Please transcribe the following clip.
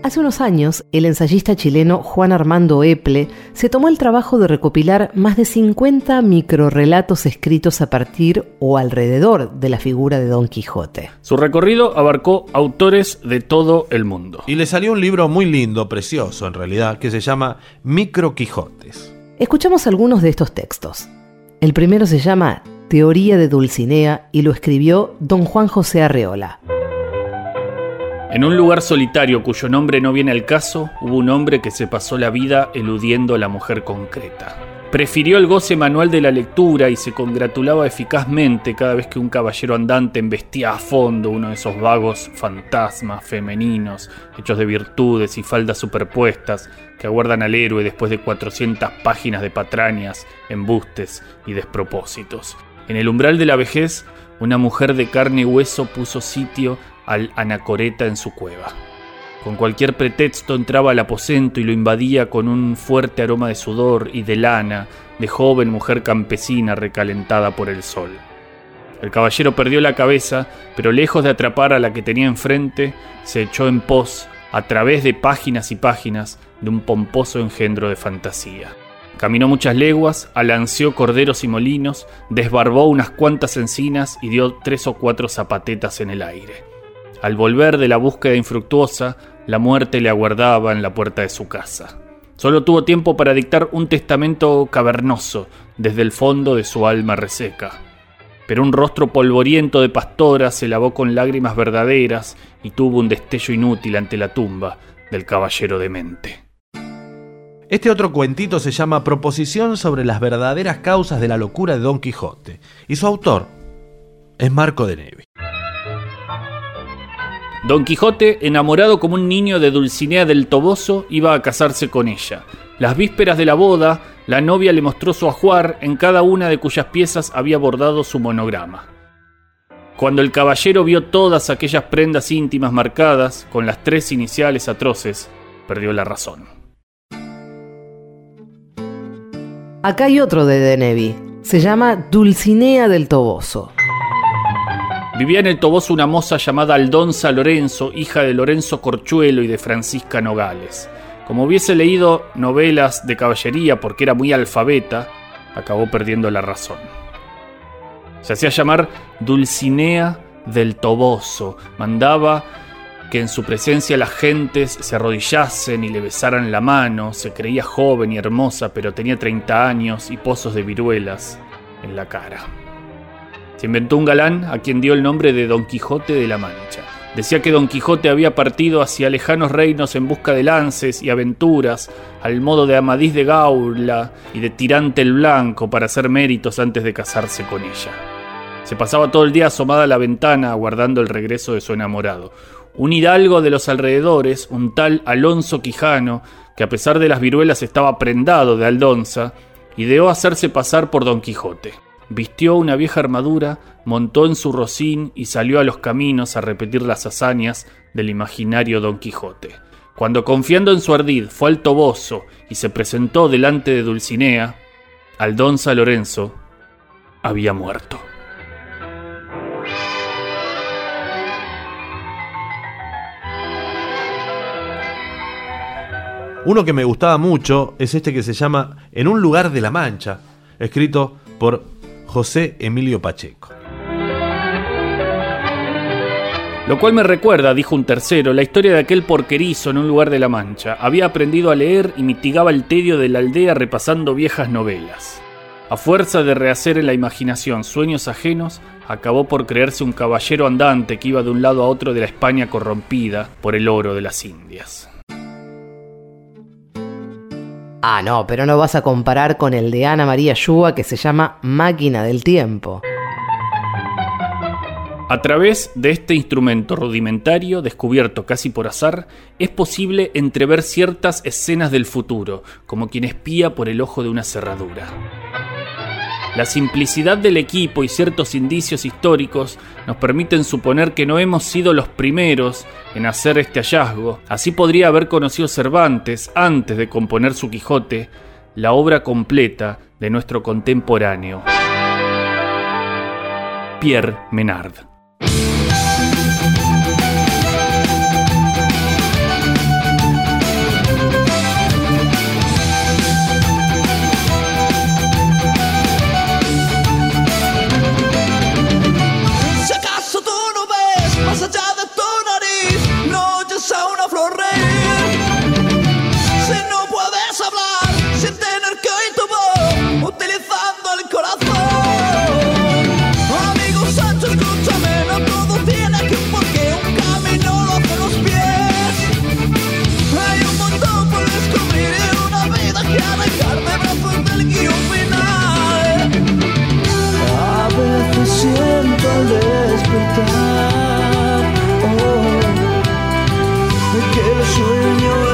Hace unos años, el ensayista chileno Juan Armando Eple se tomó el trabajo de recopilar más de 50 microrelatos escritos a partir o alrededor de la figura de Don Quijote. Su recorrido abarcó autores de todo el mundo. Y le salió un libro muy lindo, precioso en realidad, que se llama Micro Quijotes. Escuchamos algunos de estos textos. El primero se llama Teoría de Dulcinea y lo escribió don Juan José Arreola. En un lugar solitario cuyo nombre no viene al caso, hubo un hombre que se pasó la vida eludiendo a la mujer concreta. Prefirió el goce manual de la lectura y se congratulaba eficazmente cada vez que un caballero andante embestía a fondo uno de esos vagos fantasmas femeninos, hechos de virtudes y faldas superpuestas, que aguardan al héroe después de 400 páginas de patrañas, embustes y despropósitos. En el umbral de la vejez, una mujer de carne y hueso puso sitio al anacoreta en su cueva. Con cualquier pretexto entraba al aposento y lo invadía con un fuerte aroma de sudor y de lana, de joven mujer campesina recalentada por el sol. El caballero perdió la cabeza, pero lejos de atrapar a la que tenía enfrente, se echó en pos, a través de páginas y páginas, de un pomposo engendro de fantasía. Caminó muchas leguas, alanceó corderos y molinos, desbarbó unas cuantas encinas y dio tres o cuatro zapatetas en el aire. Al volver de la búsqueda infructuosa, la muerte le aguardaba en la puerta de su casa. Solo tuvo tiempo para dictar un testamento cavernoso desde el fondo de su alma reseca. Pero un rostro polvoriento de pastora se lavó con lágrimas verdaderas y tuvo un destello inútil ante la tumba del caballero demente. Este otro cuentito se llama Proposición sobre las verdaderas causas de la locura de Don Quijote, y su autor es Marco de Nevi. Don Quijote, enamorado como un niño de Dulcinea del Toboso, iba a casarse con ella. Las vísperas de la boda, la novia le mostró su ajuar, en cada una de cuyas piezas había bordado su monograma. Cuando el caballero vio todas aquellas prendas íntimas marcadas con las tres iniciales atroces, perdió la razón. Acá hay otro de Denevi. Se llama Dulcinea del Toboso. Vivía en el Toboso una moza llamada Aldonza Lorenzo, hija de Lorenzo Corchuelo y de Francisca Nogales. Como hubiese leído novelas de caballería porque era muy alfabeta, acabó perdiendo la razón. Se hacía llamar Dulcinea del Toboso. Mandaba que en su presencia las gentes se arrodillasen y le besaran la mano. Se creía joven y hermosa, pero tenía 30 años y pozos de viruelas en la cara. Se inventó un galán a quien dio el nombre de Don Quijote de la Mancha. Decía que Don Quijote había partido hacia lejanos reinos en busca de lances y aventuras, al modo de Amadís de Gaula y de Tirante el Blanco para hacer méritos antes de casarse con ella. Se pasaba todo el día asomada a la ventana aguardando el regreso de su enamorado. Un hidalgo de los alrededores, un tal Alonso Quijano, que a pesar de las viruelas estaba prendado de Aldonza, ideó hacerse pasar por Don Quijote vistió una vieja armadura, montó en su rocín y salió a los caminos a repetir las hazañas del imaginario Don Quijote. Cuando confiando en su ardid fue al Toboso y se presentó delante de Dulcinea, Aldonza Lorenzo había muerto. Uno que me gustaba mucho es este que se llama En un lugar de la Mancha, escrito por José Emilio Pacheco. Lo cual me recuerda, dijo un tercero, la historia de aquel porquerizo en un lugar de la Mancha. Había aprendido a leer y mitigaba el tedio de la aldea repasando viejas novelas. A fuerza de rehacer en la imaginación sueños ajenos, acabó por creerse un caballero andante que iba de un lado a otro de la España corrompida por el oro de las Indias. Ah, no, pero no vas a comparar con el de Ana María Yuga que se llama Máquina del Tiempo. A través de este instrumento rudimentario, descubierto casi por azar, es posible entrever ciertas escenas del futuro, como quien espía por el ojo de una cerradura. La simplicidad del equipo y ciertos indicios históricos nos permiten suponer que no hemos sido los primeros en hacer este hallazgo. Así podría haber conocido Cervantes, antes de componer su Quijote, la obra completa de nuestro contemporáneo, Pierre Menard. siento al despertar. Oh, que sueño